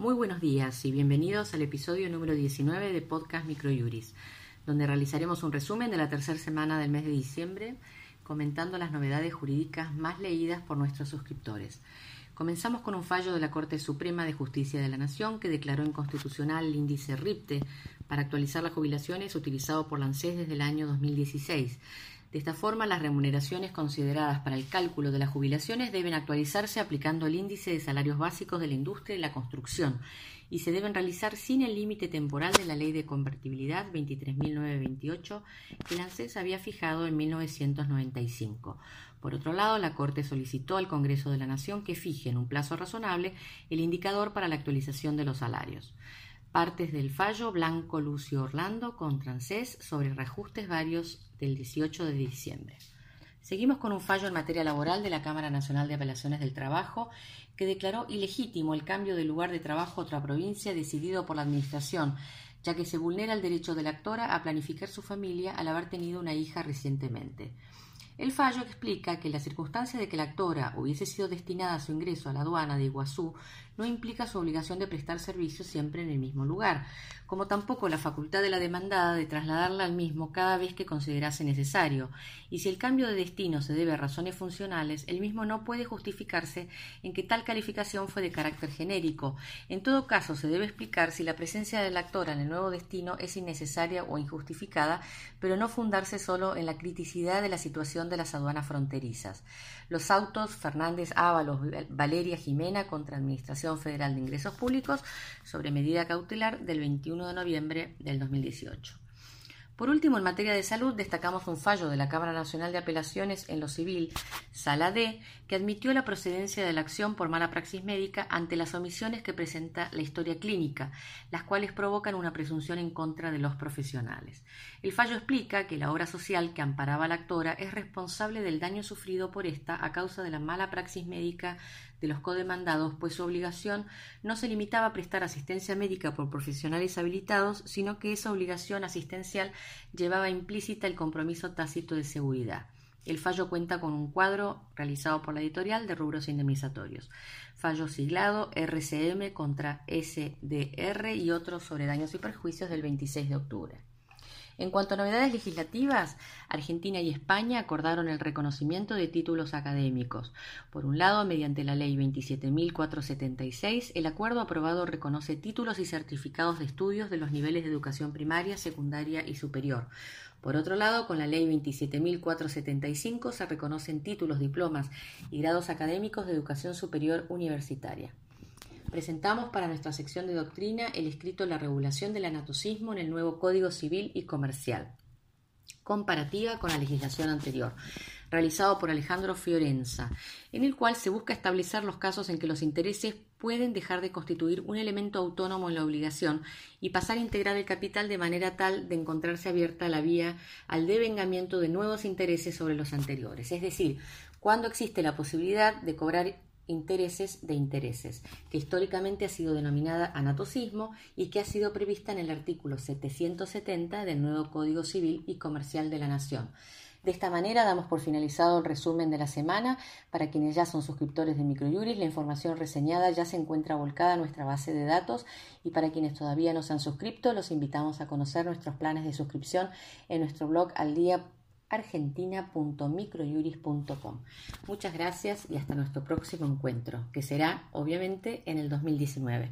Muy buenos días y bienvenidos al episodio número 19 de Podcast Microjuris, donde realizaremos un resumen de la tercera semana del mes de diciembre, comentando las novedades jurídicas más leídas por nuestros suscriptores. Comenzamos con un fallo de la Corte Suprema de Justicia de la Nación que declaró inconstitucional el índice RIPTE para actualizar las jubilaciones utilizado por la ANSES desde el año 2016 de esta forma, las remuneraciones consideradas para el cálculo de las jubilaciones deben actualizarse aplicando el índice de salarios básicos de la industria y la construcción y se deben realizar sin el límite temporal de la Ley de Convertibilidad 23.928 que la ANSES había fijado en 1995. Por otro lado, la Corte solicitó al Congreso de la Nación que fije en un plazo razonable el indicador para la actualización de los salarios. Partes del fallo Blanco Lucio Orlando contra ANSES sobre reajustes varios del 18 de diciembre. Seguimos con un fallo en materia laboral de la Cámara Nacional de Apelaciones del Trabajo que declaró ilegítimo el cambio de lugar de trabajo a otra provincia decidido por la Administración, ya que se vulnera el derecho de la actora a planificar su familia al haber tenido una hija recientemente. El fallo explica que la circunstancia de que la actora hubiese sido destinada a su ingreso a la aduana de Iguazú no implica su obligación de prestar servicio siempre en el mismo lugar, como tampoco la facultad de la demandada de trasladarla al mismo cada vez que considerase necesario, y si el cambio de destino se debe a razones funcionales, el mismo no puede justificarse en que tal calificación fue de carácter genérico. En todo caso, se debe explicar si la presencia de la actora en el nuevo destino es innecesaria o injustificada, pero no fundarse solo en la criticidad de la situación de las aduanas fronterizas. Los autos Fernández Ábalos Valeria Jimena contra Administración Federal de Ingresos Públicos sobre medida cautelar del 21 de noviembre del 2018. Por último, en materia de salud, destacamos un fallo de la Cámara Nacional de Apelaciones en lo civil, Sala D, que admitió la procedencia de la acción por mala praxis médica ante las omisiones que presenta la historia clínica, las cuales provocan una presunción en contra de los profesionales. El fallo explica que la obra social que amparaba a la actora es responsable del daño sufrido por esta a causa de la mala praxis médica de los codemandados, pues su obligación no se limitaba a prestar asistencia médica por profesionales habilitados, sino que esa obligación asistencial llevaba implícita el compromiso tácito de seguridad. El fallo cuenta con un cuadro realizado por la editorial de rubros indemnizatorios. Fallo siglado RCM contra SDR y otros sobre daños y perjuicios del 26 de octubre. En cuanto a novedades legislativas, Argentina y España acordaron el reconocimiento de títulos académicos. Por un lado, mediante la Ley 27.476, el acuerdo aprobado reconoce títulos y certificados de estudios de los niveles de educación primaria, secundaria y superior. Por otro lado, con la Ley 27.475 se reconocen títulos, diplomas y grados académicos de educación superior universitaria presentamos para nuestra sección de doctrina el escrito La regulación del anatocismo en el nuevo Código Civil y Comercial, comparativa con la legislación anterior, realizado por Alejandro Fiorenza, en el cual se busca establecer los casos en que los intereses pueden dejar de constituir un elemento autónomo en la obligación y pasar a integrar el capital de manera tal de encontrarse abierta la vía al devengamiento de nuevos intereses sobre los anteriores, es decir, cuando existe la posibilidad de cobrar intereses de intereses, que históricamente ha sido denominada anatocismo y que ha sido prevista en el artículo 770 del nuevo Código Civil y Comercial de la Nación. De esta manera damos por finalizado el resumen de la semana. Para quienes ya son suscriptores de Microjuris, la información reseñada ya se encuentra volcada en nuestra base de datos y para quienes todavía no se han suscrito, los invitamos a conocer nuestros planes de suscripción en nuestro blog al día argentina.microjuris.com. Muchas gracias y hasta nuestro próximo encuentro, que será obviamente en el 2019.